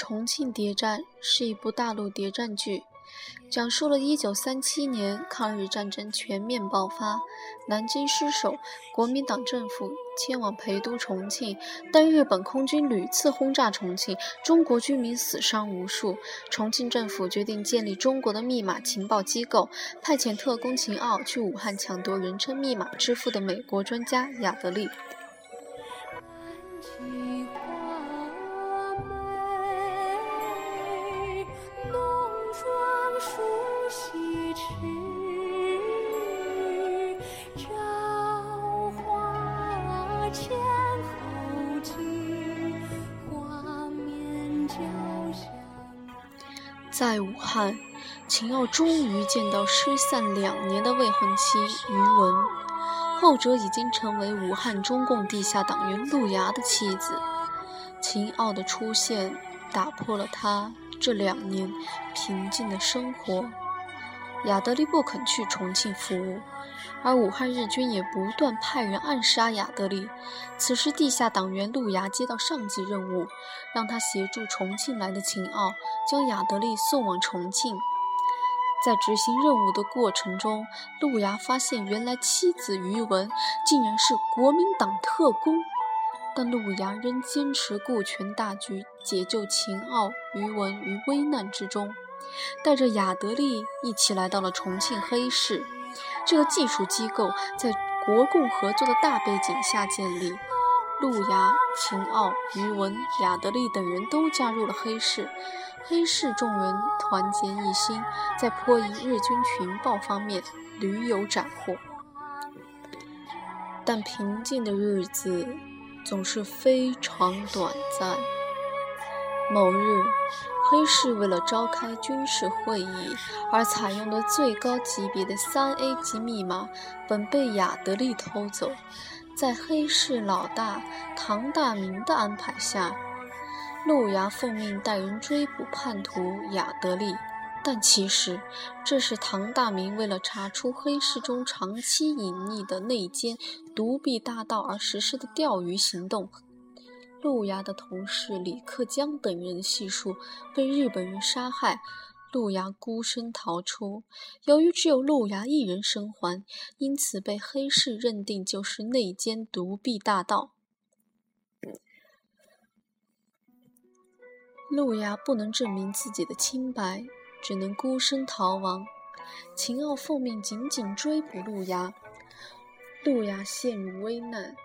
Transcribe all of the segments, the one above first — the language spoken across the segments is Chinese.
重庆谍战》是一部大陆谍战剧。讲述了1937年抗日战争全面爆发，南京失守，国民党政府迁往陪都重庆，但日本空军屡次轰炸重庆，中国居民死伤无数。重庆政府决定建立中国的密码情报机构，派遣特工秦奥去武汉抢夺人称“密码之父”的美国专家亚德利。在武汉，秦奥终于见到失散两年的未婚妻于文，后者已经成为武汉中共地下党员陆牙的妻子。秦奥的出现打破了他这两年平静的生活。亚德利不肯去重庆服务。而武汉日军也不断派人暗杀亚德利。此时，地下党员陆牙接到上级任务，让他协助重庆来的秦奥将亚德利送往重庆。在执行任务的过程中，陆牙发现原来妻子于文竟然是国民党特工，但陆牙仍坚持顾全大局，解救秦奥、于文于危难之中，带着亚德利一起来到了重庆黑市。这个技术机构在国共合作的大背景下建立，陆牙、秦奥、于文、亚德利等人都加入了黑市。黑市众人团结一心，在破译日军情报方面屡有斩获。但平静的日子总是非常短暂。某日。黑市为了召开军事会议而采用的最高级别的三 A 级密码，本被亚德利偷走。在黑市老大唐大明的安排下，路牙奉命带人追捕叛徒亚德利。但其实，这是唐大明为了查出黑市中长期隐匿的内奸独臂大盗而实施的钓鱼行动。陆牙的同事李克江等人悉数被日本人杀害，陆牙孤身逃出。由于只有陆牙一人生还，因此被黑市认定就是内奸独臂大盗。路牙不能证明自己的清白，只能孤身逃亡。秦傲奉命紧紧追捕路牙，路牙陷入危难，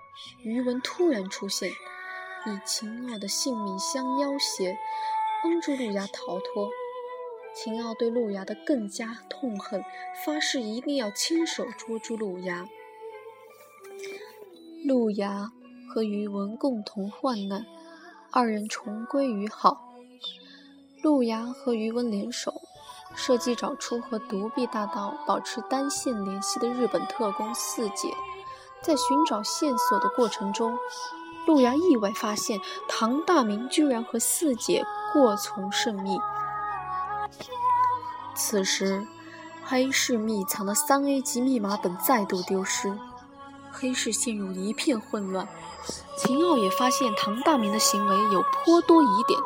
余文突然出现。以秦傲的性命相要挟，帮助陆牙逃脱。秦傲对陆牙的更加痛恨，发誓一定要亲手捉住陆牙。陆牙和余文共同患难，二人重归于好。陆牙和余文联手，设计找出和独臂大盗保持单线联系的日本特工四姐。在寻找线索的过程中，陆芽意外发现，唐大明居然和四姐过从甚密。此时，黑市密藏的三 A 级密码本再度丢失，黑市陷入一片混乱。秦傲也发现唐大明的行为有颇多疑点。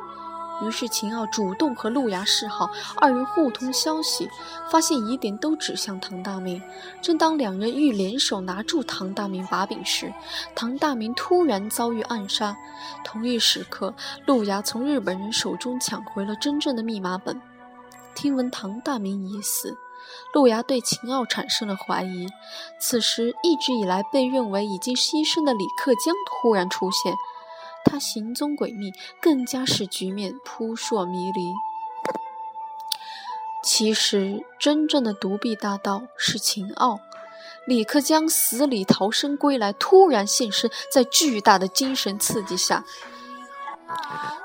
于是秦傲主动和陆芽示好，二人互通消息，发现疑点都指向唐大明。正当两人欲联手拿住唐大明把柄时，唐大明突然遭遇暗杀。同一时刻，陆芽从日本人手中抢回了真正的密码本。听闻唐大明已死，陆芽对秦傲产生了怀疑。此时，一直以来被认为已经牺牲的李克江突然出现。他行踪诡秘，更加使局面扑朔迷离。其实，真正的独臂大盗是秦傲。李克江死里逃生归来，突然现身，在巨大的精神刺激下，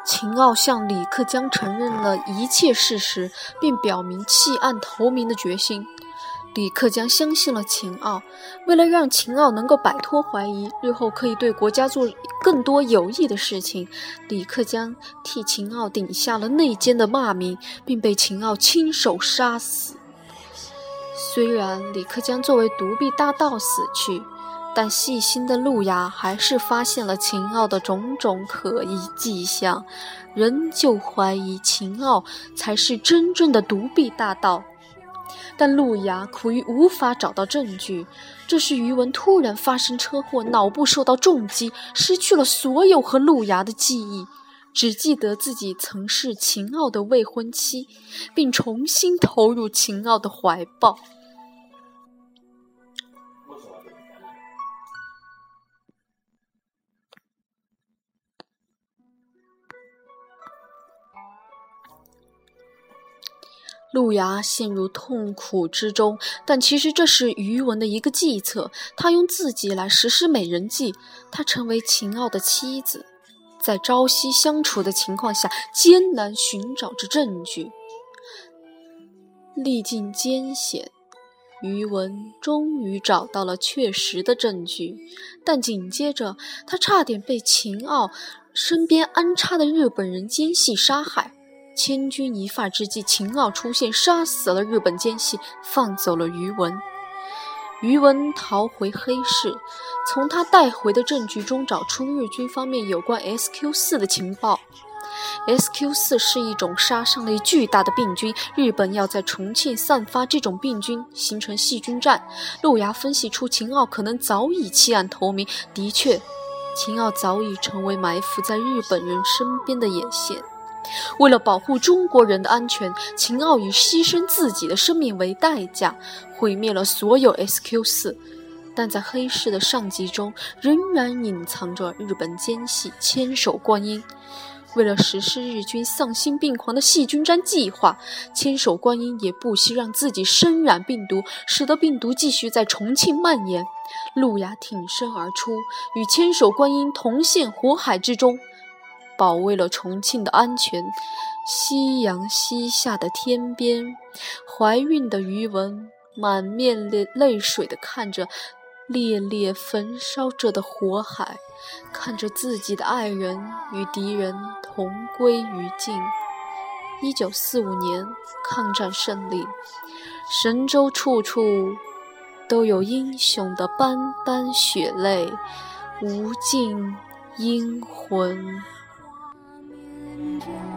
秦傲向李克江承认了一切事实，并表明弃暗投明的决心。李克江相信了秦傲，为了让秦傲能够摆脱怀疑，日后可以对国家做更多有益的事情，李克江替秦傲顶下了内奸的骂名，并被秦傲亲手杀死。虽然李克江作为独臂大盗死去，但细心的路亚还是发现了秦傲的种种可疑迹象，仍旧怀疑秦傲才是真正的独臂大盗。但路牙苦于无法找到证据。这时，余文突然发生车祸，脑部受到重击，失去了所有和路牙的记忆，只记得自己曾是秦傲的未婚妻，并重新投入秦傲的怀抱。路牙陷入痛苦之中，但其实这是余文的一个计策。他用自己来实施美人计，他成为秦傲的妻子，在朝夕相处的情况下，艰难寻找着证据。历尽艰险，余文终于找到了确实的证据，但紧接着，他差点被秦傲身边安插的日本人奸细杀害。千钧一发之际，秦傲出现，杀死了日本奸细，放走了余文。余文逃回黑市，从他带回的证据中找出日军方面有关 SQ 四的情报。SQ 四是一种杀伤力巨大的病菌，日本要在重庆散发这种病菌，形成细菌战。路牙分析出秦傲可能早已弃暗投明，的确，秦傲早已成为埋伏在日本人身边的眼线。为了保护中国人的安全，秦奥以牺牲自己的生命为代价，毁灭了所有 SQ 四。但在黑市的上级中，仍然隐藏着日本奸细千手观音。为了实施日军丧心病狂的细菌战计划，千手观音也不惜让自己身染病毒，使得病毒继续在重庆蔓延。路亚挺身而出，与千手观音同陷火海之中。保卫了重庆的安全。夕阳西下的天边，怀孕的余文满面泪水地看着烈烈焚烧着的火海，看着自己的爱人与敌人同归于尽。一九四五年，抗战胜利，神州处处都有英雄的斑斑血泪，无尽英魂。着。